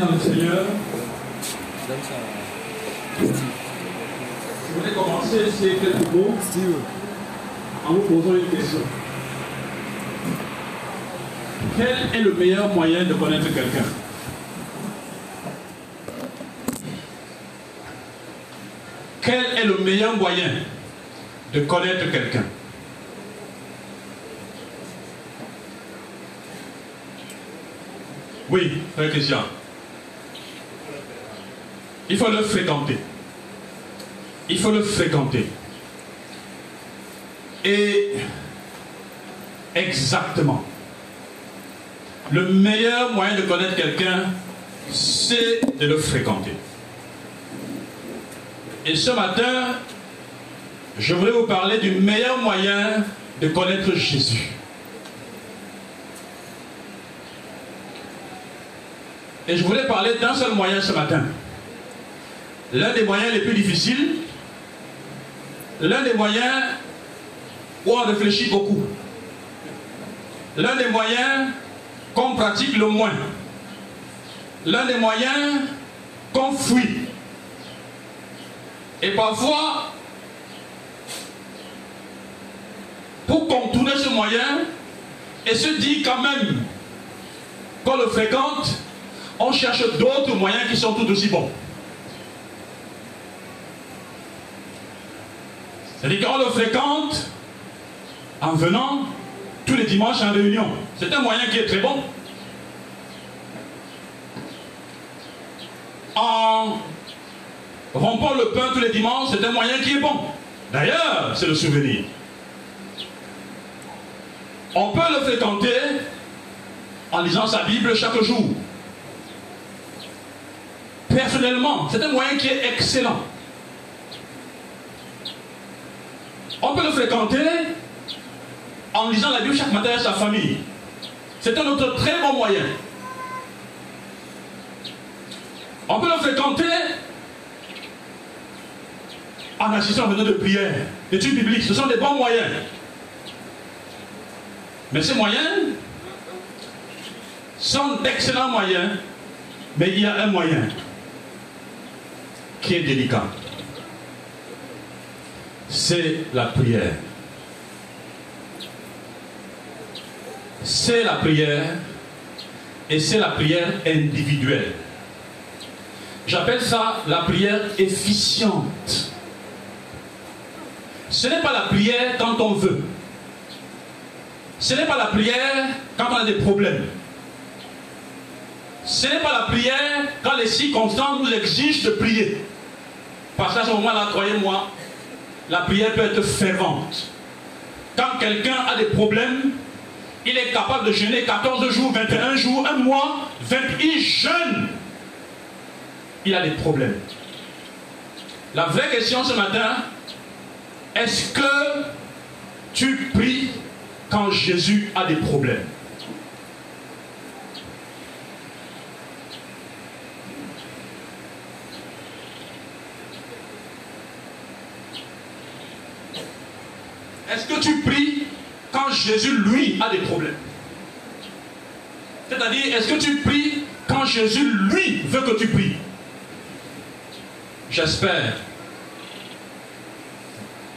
dans le Seigneur. Je voulais commencer ces quelques mots en vous posant une question. Quel est le meilleur moyen de connaître quelqu'un? Quel est le meilleur moyen de connaître quelqu'un? Oui, frère Christian. Il faut le fréquenter. Il faut le fréquenter. Et exactement. Le meilleur moyen de connaître quelqu'un, c'est de le fréquenter. Et ce matin, je voudrais vous parler du meilleur moyen de connaître Jésus. Et je voulais parler d'un seul moyen ce matin. L'un des moyens les plus difficiles, l'un des moyens où on réfléchit beaucoup, l'un des moyens qu'on pratique le moins, l'un des moyens qu'on fuit. Et parfois, pour contourner ce moyen et se dire quand même qu'on le fréquente, on cherche d'autres moyens qui sont tout aussi bons. C'est-à-dire qu'on le fréquente en venant tous les dimanches en réunion. C'est un moyen qui est très bon. En rompant le pain tous les dimanches, c'est un moyen qui est bon. D'ailleurs, c'est le souvenir. On peut le fréquenter en lisant sa Bible chaque jour. Personnellement, c'est un moyen qui est excellent. On peut le fréquenter en lisant la Bible chaque matin à sa famille. C'est un autre très bon moyen. On peut le fréquenter en assistant à de prière, d'études bibliques. Ce sont des bons moyens. Mais ces moyens sont d'excellents moyens, mais il y a un moyen qui est délicat. C'est la prière. C'est la prière et c'est la prière individuelle. J'appelle ça la prière efficiente. Ce n'est pas la prière quand on veut. Ce n'est pas la prière quand on a des problèmes. Ce n'est pas la prière quand les circonstances nous exigent de prier. Parce qu'à ce moment-là, croyez-moi, la prière peut être fervente. Quand quelqu'un a des problèmes, il est capable de jeûner 14 jours, 21 jours, un mois, 20, il jeûne. Il a des problèmes. La vraie question ce matin, est-ce que tu pries quand Jésus a des problèmes Est-ce que tu pries quand Jésus, lui, a des problèmes C'est-à-dire, est-ce que tu pries quand Jésus, lui, veut que tu pries? J'espère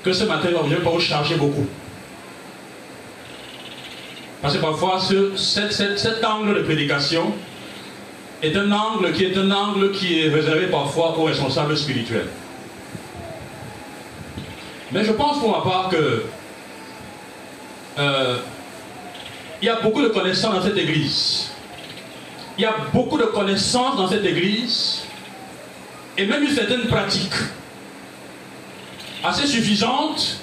que ce matin, je ne vais pas vous charger beaucoup. Parce que parfois, ce, cet angle de prédication est un angle qui est un angle qui est réservé parfois aux responsables spirituels. Mais je pense pour ma part que euh, il y a beaucoup de connaissances dans cette église. Il y a beaucoup de connaissances dans cette église et même une certaine pratique assez suffisante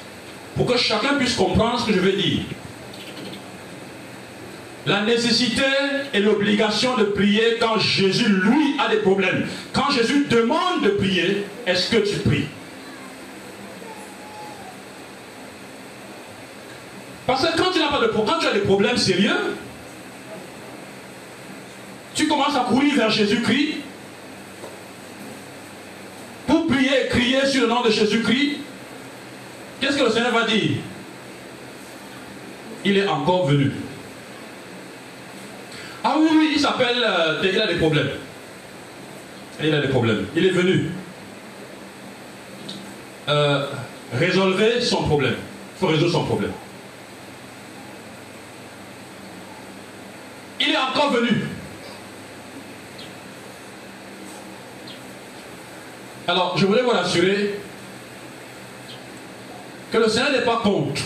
pour que chacun puisse comprendre ce que je veux dire. La nécessité et l'obligation de prier quand Jésus, lui, a des problèmes. Quand Jésus demande de prier, est-ce que tu pries? Parce que quand tu n'as pas de quand tu as des problèmes sérieux, tu commences à courir vers Jésus-Christ pour prier et crier sur le nom de Jésus-Christ. Qu'est-ce que le Seigneur va dire? Il est encore venu. Ah oui, oui, il s'appelle, euh, il a des problèmes. il a des problèmes. Il est venu euh, résolver son problème. Il faut résoudre son problème. Il est encore venu. Alors, je voudrais vous rassurer que le Seigneur n'est pas contre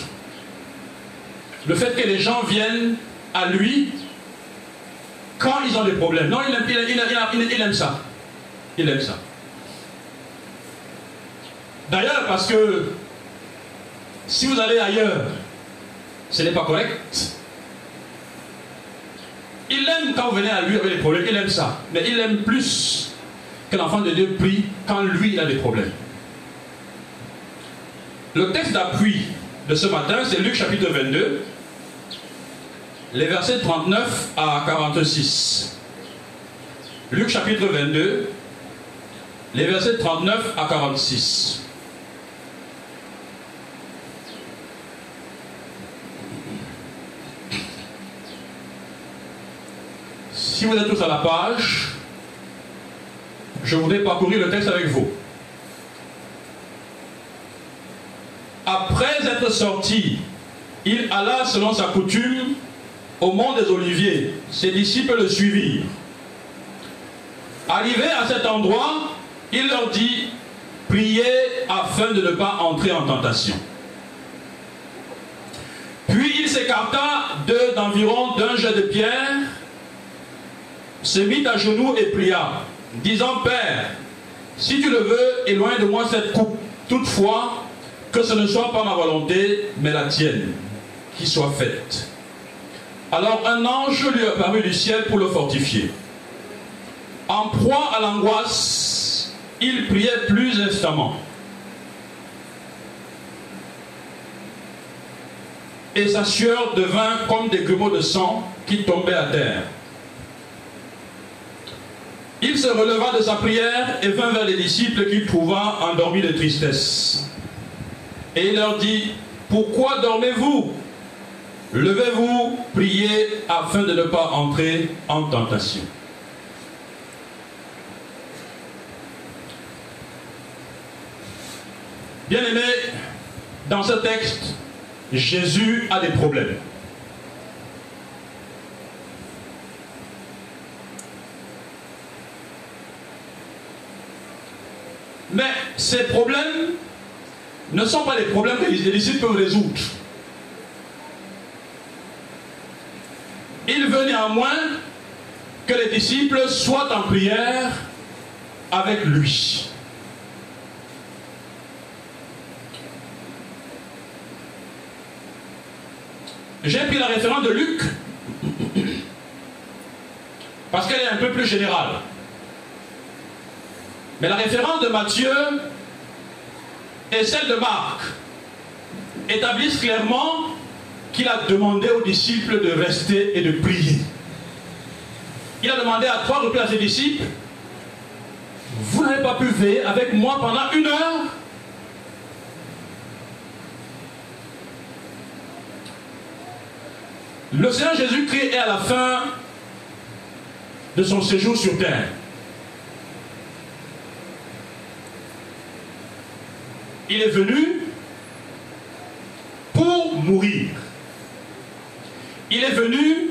le fait que les gens viennent à lui quand ils ont des problèmes. Non, il aime, il, aime ça. Il aime ça. D'ailleurs, parce que si vous allez ailleurs, ce n'est pas correct. Il aime quand vous venez à lui avec des problèmes, il aime ça. Mais il aime plus l'enfant de Dieu prie quand lui il a des problèmes. Le texte d'appui de ce matin, c'est Luc chapitre 22, les versets 39 à 46. Luc chapitre 22, les versets 39 à 46. Si vous êtes tous à la page, je voudrais parcourir le texte avec vous. Après être sorti, il alla selon sa coutume au mont des Oliviers. Ses disciples le suivirent. Arrivé à cet endroit, il leur dit, priez afin de ne pas entrer en tentation. Puis il s'écarta d'environ d'un jet de pierre, se mit à genoux et pria, disant, Père, si tu le veux, éloigne de moi cette coupe. Toutefois, que ce ne soit pas ma volonté, mais la tienne, qui soit faite. Alors un ange lui apparut du ciel pour le fortifier. En proie à l'angoisse, il priait plus instamment. Et sa sueur devint comme des grumeaux de sang qui tombaient à terre. Il se releva de sa prière et vint vers les disciples qu'il trouva endormis de tristesse. Et il leur dit, pourquoi dormez-vous? Levez-vous, priez afin de ne pas entrer en tentation. Bien aimé, dans ce texte, Jésus a des problèmes. Mais ces problèmes ne sont pas des problèmes que les disciples peuvent résoudre. Il veut néanmoins que les disciples soient en prière avec lui. J'ai pris la référence de Luc parce qu'elle est un peu plus générale. Mais la référence de Matthieu et celle de Marc établissent clairement qu'il a demandé aux disciples de rester et de prier. Il a demandé à trois reprises à disciples, vous n'avez pas pu veiller avec moi pendant une heure? Le Seigneur Jésus-Christ est à la fin de son séjour sur terre. Il est venu pour mourir. Il est venu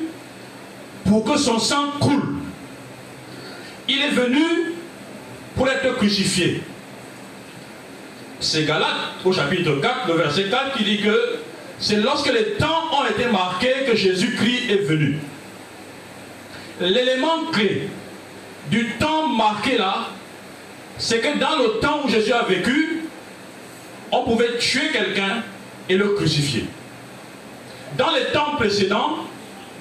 pour que son sang coule. Il est venu pour être crucifié. C'est Galate au chapitre 4, le verset 4 qui dit que c'est lorsque les temps ont été marqués que Jésus-Christ est venu. L'élément clé du temps marqué là, c'est que dans le temps où Jésus a vécu, on pouvait tuer quelqu'un et le crucifier. Dans les temps précédents,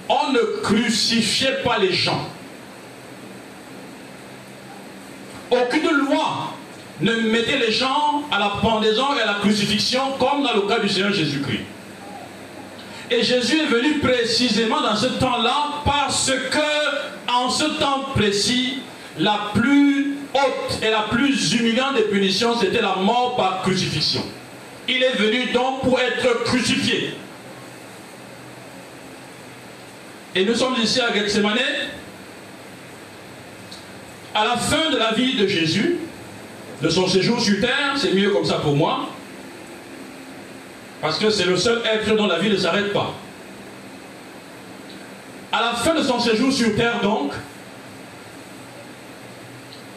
on ne crucifiait pas les gens. Aucune loi ne mettait les gens à la pendaison et à la crucifixion comme dans le cas du Seigneur Jésus-Christ. Et Jésus est venu précisément dans ce temps-là parce que en ce temps précis, la plus haute et la plus humiliante des punitions, c'était la mort par crucifixion. Il est venu donc pour être crucifié. Et nous sommes ici à Gethsemane. À la fin de la vie de Jésus, de son séjour sur terre, c'est mieux comme ça pour moi, parce que c'est le seul être dont la vie ne s'arrête pas. À la fin de son séjour sur terre, donc,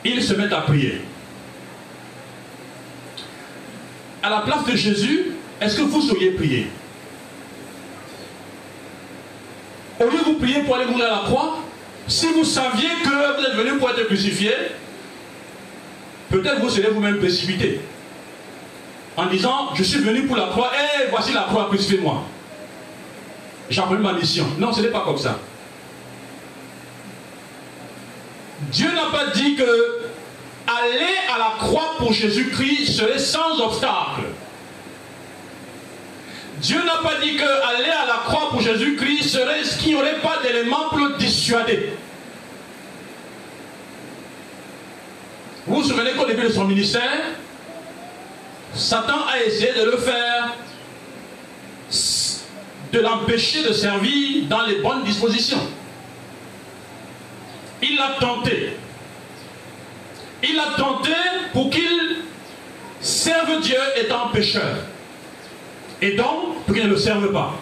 il se met à prier. À la place de Jésus, est-ce que vous sauriez prier? Au lieu de vous prier pour aller mourir à la croix, si vous saviez que vous êtes venu pour être crucifié, peut-être vous serez vous-même précipité. En disant, je suis venu pour la croix, et voici la croix, crucifiez-moi. J'ai ma mission. Non, ce n'est pas comme ça. Dieu n'a pas dit que aller à la croix pour Jésus-Christ serait sans obstacle. Dieu n'a pas dit que aller à la croix pour Jésus-Christ serait ce qu'il n'y aurait pas d'éléments pour le dissuader. Vous vous souvenez qu'au début de son ministère, Satan a essayé de le faire, de l'empêcher de servir dans les bonnes dispositions. Il l'a tenté. Il l'a tenté pour qu'il serve Dieu étant pécheur. Et donc, pour qu'il ne le serve pas.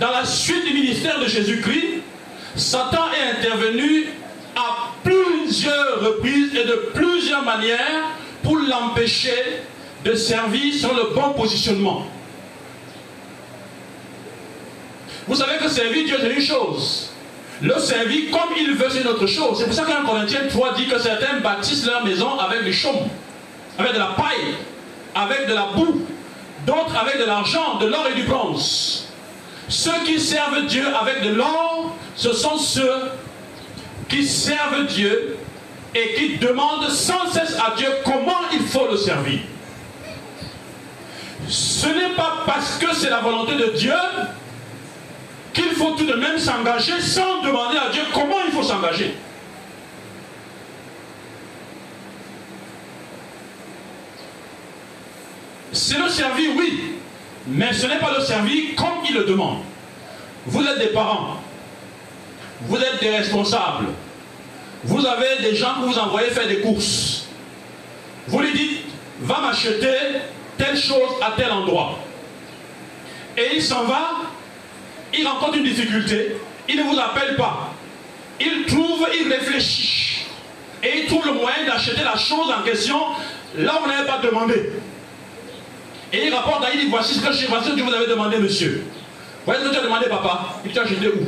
Dans la suite du ministère de Jésus-Christ, Satan est intervenu à plusieurs reprises et de plusieurs manières pour l'empêcher de servir sur le bon positionnement. Vous savez que servir Dieu, c'est une chose. Le servir comme il veut, c'est une autre chose. C'est pour ça qu'un Corinthiens 3 dit que certains bâtissent leur maison avec du chaume, avec de la paille, avec de la boue, d'autres avec de l'argent, de l'or et du bronze. Ceux qui servent Dieu avec de l'or, ce sont ceux qui servent Dieu et qui demandent sans cesse à Dieu comment il faut le servir. Ce n'est pas parce que c'est la volonté de Dieu qu'il faut tout de même s'engager sans demander à Dieu comment il faut s'engager. C'est le servir, oui, mais ce n'est pas le servir comme il le demande. Vous êtes des parents, vous êtes des responsables, vous avez des gens que vous envoyez faire des courses. Vous lui dites, va m'acheter telle chose à tel endroit. Et il s'en va, il rencontre une difficulté, il ne vous appelle pas. Il trouve, il réfléchit. Et il trouve le moyen d'acheter la chose en question là où on n'avait pas demandé. Et il rapporte à il dit voici ce que, je, voici ce que vous avez demandé, monsieur. Voici ce que tu as demandé, papa. Il t'a acheté où?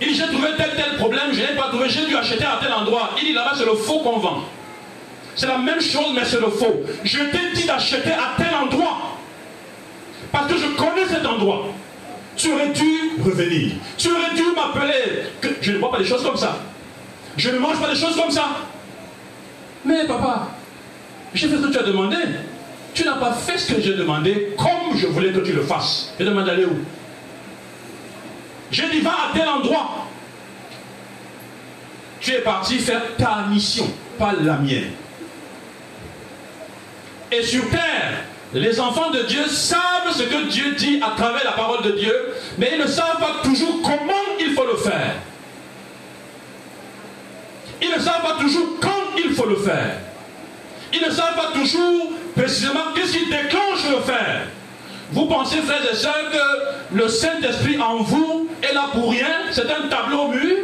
Il dit j'ai trouvé tel tel problème, je n'ai pas trouvé, j'ai dû acheter à tel endroit. Il dit là-bas c'est le faux qu'on vend. C'est la même chose, mais c'est le faux. Je t'ai dit d'acheter à tel endroit. Parce que je connais cet endroit. Tu aurais dû revenir. Tu aurais dû m'appeler. Je ne vois pas des choses comme ça. Je ne mange pas des choses comme ça. Mais papa, j'ai fait ce que tu as demandé. Tu n'as pas fait ce que j'ai demandé comme je voulais que tu le fasses. Je demande d'aller où? J'ai dit va à tel endroit. Tu es parti faire ta mission, pas la mienne. Et sur terre, les enfants de Dieu savent ce que Dieu dit à travers la parole de Dieu, mais ils ne savent pas toujours comment il faut le faire. Ils ne savent pas toujours quand il faut le faire. Ils ne savent pas toujours précisément qu'est-ce qui déclenche le faire. Vous pensez, frères et sœurs, que le Saint-Esprit en vous est là pour rien? C'est un tableau mur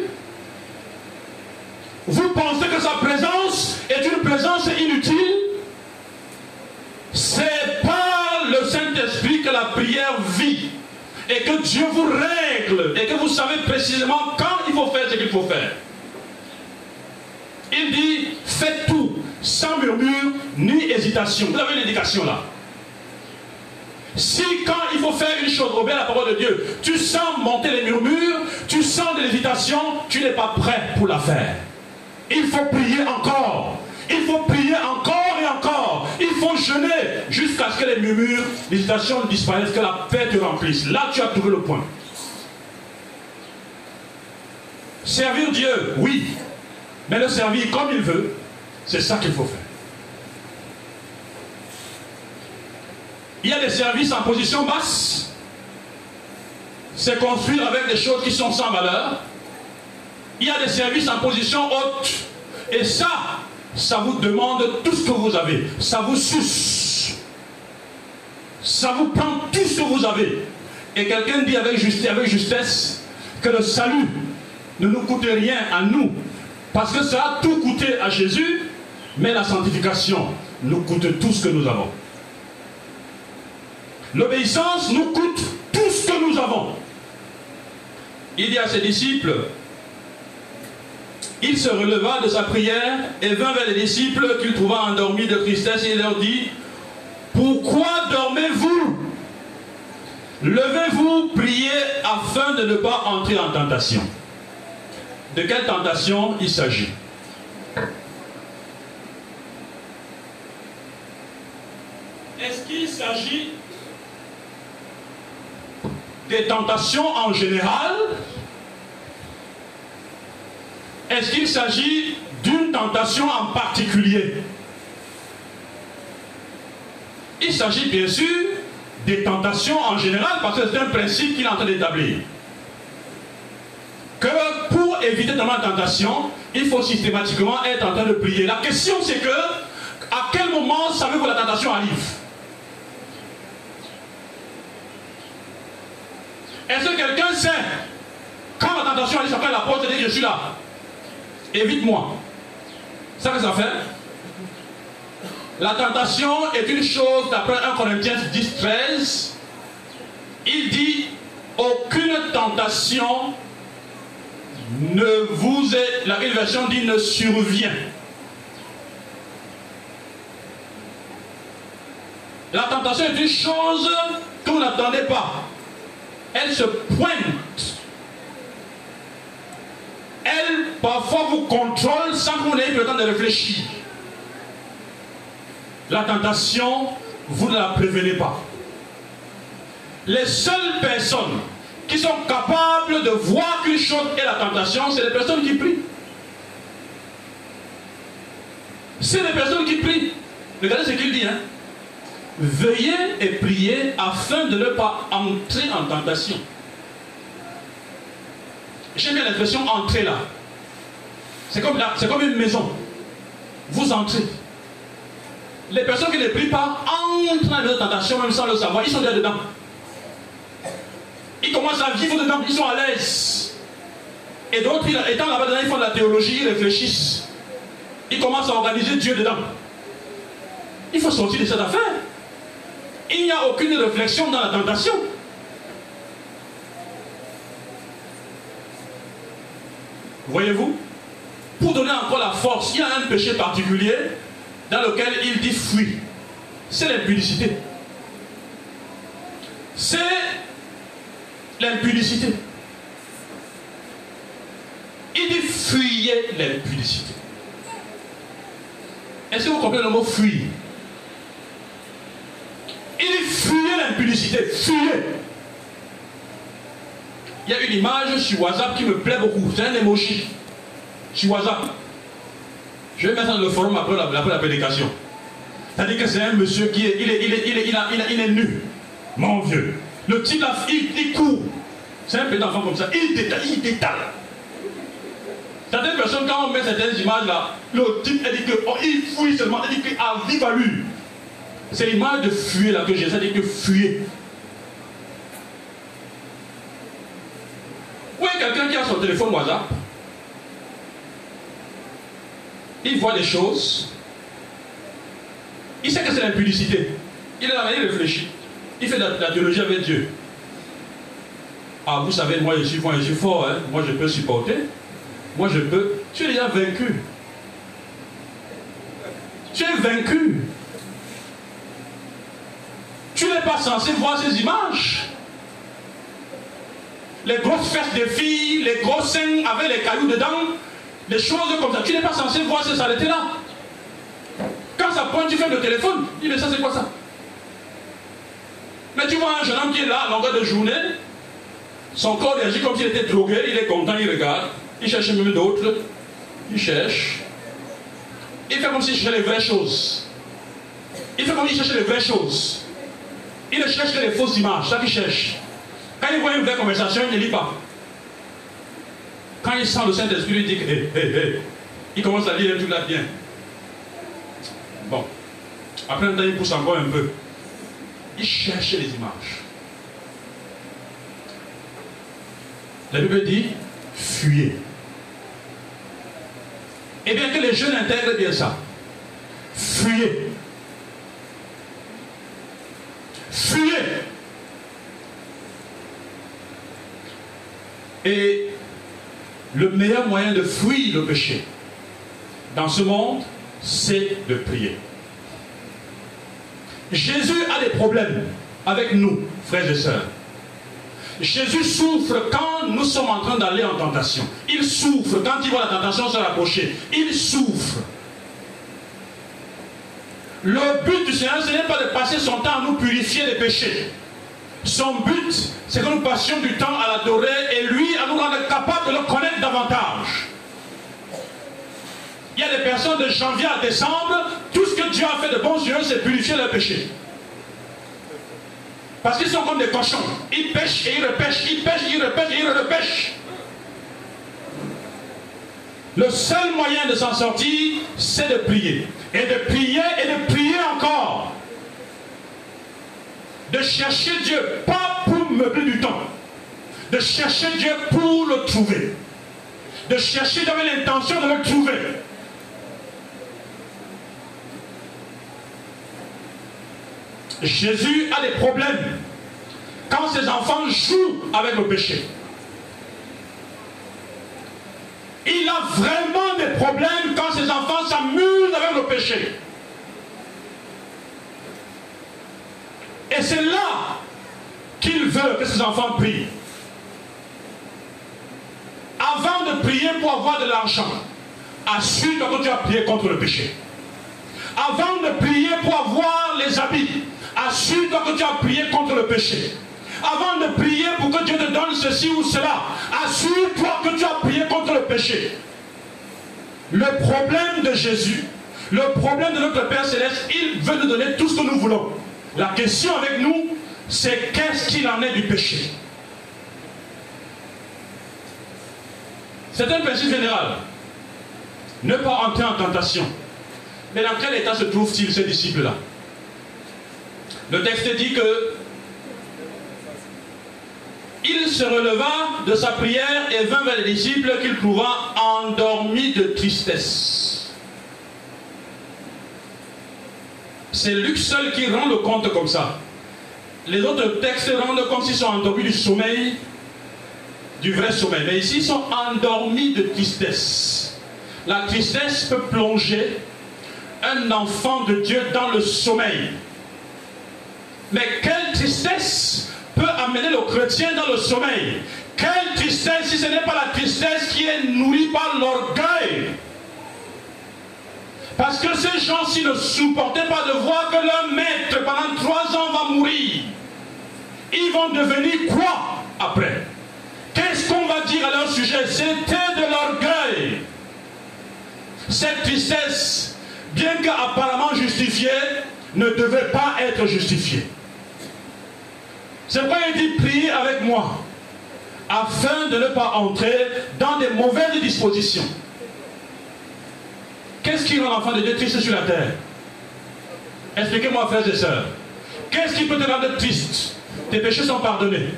Vous pensez que sa présence est une présence inutile c'est par le Saint-Esprit que la prière vit. Et que Dieu vous règle. Et que vous savez précisément quand il faut faire ce qu'il faut faire. Il dit, faites tout, sans murmure ni hésitation. Vous avez l'éducation là. Si quand il faut faire une chose, obéir la parole de Dieu, tu sens monter les murmures, tu sens de l'hésitation, tu n'es pas prêt pour la faire. Il faut prier encore. Il faut prier faut jeûner jusqu'à ce que les murmures, l'hésitation disparaissent, que la paix te remplisse. Là, tu as trouvé le point. Servir Dieu, oui. Mais le servir comme il veut, c'est ça qu'il faut faire. Il y a des services en position basse. C'est construire avec des choses qui sont sans valeur. Il y a des services en position haute. Et ça, ça vous demande tout ce que vous avez. Ça vous suce. Ça vous prend tout ce que vous avez. Et quelqu'un dit avec justesse, avec justesse que le salut ne nous coûte rien à nous. Parce que ça a tout coûté à Jésus, mais la sanctification nous coûte tout ce que nous avons. L'obéissance nous coûte tout ce que nous avons. Il dit à ses disciples, il se releva de sa prière et vint vers les disciples qu'il trouva endormis de tristesse et leur dit, pourquoi dormez-vous Levez-vous, priez afin de ne pas entrer en tentation. De quelle tentation il s'agit? Est-ce qu'il s'agit des tentations en général Est-ce qu'il s'agit d'une tentation en particulier? Il s'agit bien sûr des tentations en général parce que c'est un principe qu'il est en train d'établir. Que pour éviter la tentation, il faut systématiquement être en train de prier. La question c'est que, à quel moment savez-vous que la tentation arrive? Est-ce que quelqu'un sait quand la tentation arrive, après la porte et dit je suis là Évite-moi. Ça que ça fait? La tentation est une chose, d'après 1 Corinthiens 10, 13, il dit aucune tentation ne vous est, la version dit ne survient. La tentation est une chose que vous n'attendez pas elle se pointe. Elle, parfois, vous contrôle sans que vous n'ayez le temps de réfléchir. La tentation, vous ne la prévenez pas. Les seules personnes qui sont capables de voir qu'une chose est la tentation, c'est les personnes qui prient. C'est les personnes qui prient. Regardez ce qu'il dit. Hein? Veuillez et priez afin de ne pas entrer en tentation. J'aime bien l'expression entrer là. C'est comme, comme une maison. Vous entrez. Les personnes qui ne prient pas entrent dans la tentation même sans le savoir. Ils sont déjà dedans. Ils commencent à vivre dedans. Ils sont à l'aise. Et d'autres, étant là-bas dedans, ils font de la théologie, ils réfléchissent. Ils commencent à organiser Dieu dedans. Il faut sortir de cette affaire il n'y a aucune réflexion dans la tentation. Voyez-vous Pour donner encore la force, il y a un péché particulier dans lequel il dit fuis. C'est l'impudicité. C'est l'impudicité. Il dit fuyez l'impudicité. Est-ce que vous comprenez le mot fuir? Il fuyait l'impudicité, fuyait. Il a image sur WhatsApp qui me plaît beaucoup. C'est un emoji sur WhatsApp. Je vais mettre dans le forum après la, prédication. C'est-à-dire que c'est un monsieur qui est, il est, il est, il est, il, a, il, est nu. Mon Dieu. Le type, il, il court. C'est un petit enfant comme ça. Il détale, il détale. Certaines personnes, quand on met certaines images là, le type, elle dit que, oh, il fouille seulement, elle dit qu'il a vive à lui. C'est l'image de fuir là que j'ai, ça dit que fuir. Quelqu'un qui a son téléphone WhatsApp Il voit des choses. Il sait que c'est l'impudicité. Il est là, il réfléchit. Il fait de la, théologie avec Dieu. Ah, vous savez, moi je suis, je suis fort, hein. moi je peux supporter. Moi je peux. Tu es déjà vaincu. Tu es vaincu. Tu n'es pas censé voir ces images. Les grosses fesses des filles, les gros seins avec les cailloux dedans, des choses comme ça. Tu n'es pas censé voir ces saletés-là. Quand ça pointe, tu fais le téléphone. Il dit, mais ça, c'est quoi ça? Mais tu vois un jeune homme qui est là à longueur de journée, son corps réagit comme s'il était drogué, il est content, il regarde, il cherche même d'autres, il cherche. Il fait comme s'il cherchait les vraies choses. Il fait comme s'il cherchait les vraies choses. Il ne cherche que les fausses images, ça qu'il cherche. Quand il voit une vraie conversation, il ne lit pas. Quand il sent le Saint-Esprit, il dit hé, hé, hé, il commence à lire tout là bien. Bon. Après un temps, il pousse encore un peu. Il cherche les images. La Bible dit, fuyez. Eh bien que les jeunes intègrent bien ça. Fuyez. Fuyez. Et le meilleur moyen de fuir le péché dans ce monde, c'est de prier. Jésus a des problèmes avec nous, frères et sœurs. Jésus souffre quand nous sommes en train d'aller en tentation. Il souffre quand il voit la tentation se rapprocher. Il souffre. Le but du Seigneur, ce n'est pas de passer son temps à nous purifier des péchés. Son but, c'est que nous passions du temps à l'adorer et lui à nous rendre capables de le connaître davantage. Il y a des personnes de janvier à décembre, tout ce que Dieu a fait de bon sur eux, c'est purifier leurs péchés. Parce qu'ils sont comme des cochons. Ils pêchent et ils repêchent, ils pêchent, ils repêchent et ils repêchent. Le seul moyen de s'en sortir, c'est de prier. Et de prier et de prier encore. De chercher Dieu, pas pour meubler du temps. De chercher Dieu pour le trouver. De chercher d'avoir l'intention de le trouver. Jésus a des problèmes quand ses enfants jouent avec le péché. Il a vraiment des problèmes quand ses enfants s'amusent avec le péché. Et c'est là qu'il veut que ses enfants prient. Avant de prier pour avoir de l'argent, assure-toi que tu as prié contre le péché. Avant de prier pour avoir les habits, assure-toi que tu as prié contre le péché. Avant de prier pour que Dieu te donne ceci ou cela, assure-toi que tu as prié contre le péché. Le problème de Jésus, le problème de notre Père Céleste, il veut nous donner tout ce que nous voulons. La question avec nous, c'est qu'est-ce qu'il en est du péché? C'est un principe général. Ne pas entrer en tentation. Mais dans quel état se trouvent-ils ces disciples-là? Le texte dit que il se releva de sa prière et vint vers les disciples qu'il trouva endormis de tristesse. C'est Luc seul qui rend le compte comme ça. Les autres textes rendent comme s'ils sont endormis du sommeil, du vrai sommeil. Mais ici, ils sont endormis de tristesse. La tristesse peut plonger un enfant de Dieu dans le sommeil. Mais quelle tristesse peut amener le chrétien dans le sommeil? Quelle tristesse si ce n'est pas la tristesse qui est nourrie par l'orgueil? Parce que ces gens-ci ne supportaient pas de voir que leur maître pendant trois ans va mourir. Ils vont devenir quoi après? Qu'est-ce qu'on va dire à leur sujet? C'était de l'orgueil. Cette tristesse, bien qu'apparemment justifiée, ne devait pas être justifiée. C'est pourquoi il dit prier avec moi, afin de ne pas entrer dans des mauvaises dispositions. Qu'est-ce qui rend l'enfant de Dieu triste sur la terre? Expliquez-moi, frères et sœurs. Qu'est-ce qui peut te rendre triste? Tes péchés sont pardonnés.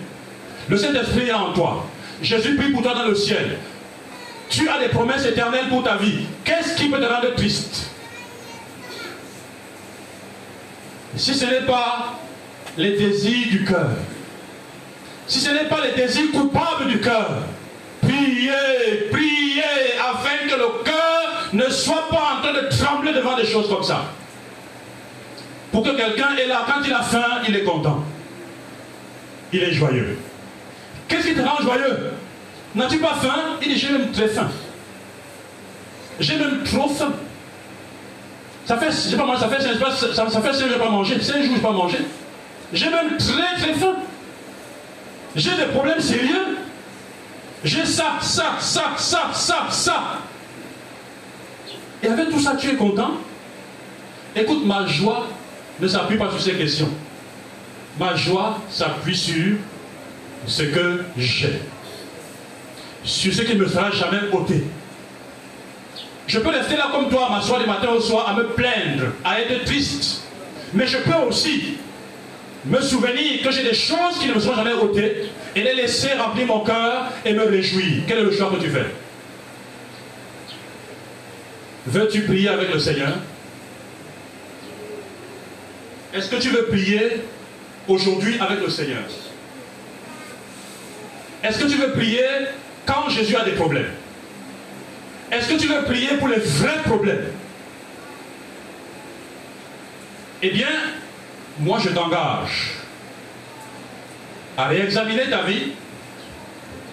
Le Saint-Esprit est en toi. Jésus prie pour toi dans le ciel. Tu as des promesses éternelles pour ta vie. Qu'est-ce qui peut te rendre triste? Si ce n'est pas les désirs du cœur, si ce n'est pas les désirs coupables du cœur, priez, priez ne soit pas en train de trembler devant des choses comme ça. Pour que quelqu'un est là, quand il a faim, il est content. Il est joyeux. Qu'est-ce qui te rend joyeux? N'as-tu pas faim? Il dit j'ai même très faim. J'ai même trop faim. Ça fait, je pas, ça fait, ça, ça fait 5 jours pas mangé, 5 jours pas mangé. J'ai même très très faim. J'ai des problèmes sérieux. J'ai ça, ça, ça, ça, ça, ça. Et avec tout ça, tu es content Écoute, ma joie ne s'appuie pas sur ces questions. Ma joie s'appuie sur ce que j'ai. sur ce qui ne me sera jamais ôté. Je peux rester là comme toi, m'asseoir du matin au soir, à me plaindre, à être triste. Mais je peux aussi me souvenir que j'ai des choses qui ne me seront jamais ôtées et les laisser remplir mon cœur et me réjouir. Quel est le choix que tu fais? Veux-tu prier avec le Seigneur? Est-ce que tu veux prier aujourd'hui avec le Seigneur? Est-ce que tu veux prier quand Jésus a des problèmes? Est-ce que tu veux prier pour les vrais problèmes? Eh bien, moi je t'engage à réexaminer ta vie,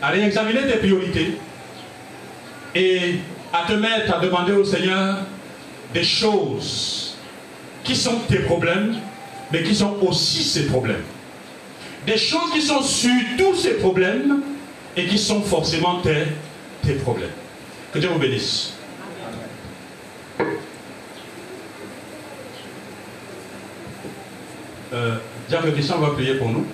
à réexaminer tes priorités et à te mettre à demander au Seigneur des choses qui sont tes problèmes, mais qui sont aussi ses problèmes. Des choses qui sont sur tous ces problèmes et qui sont forcément tes, tes problèmes. Que Dieu vous bénisse. Euh, Diable Christian va prier pour nous.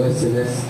Père Céleste,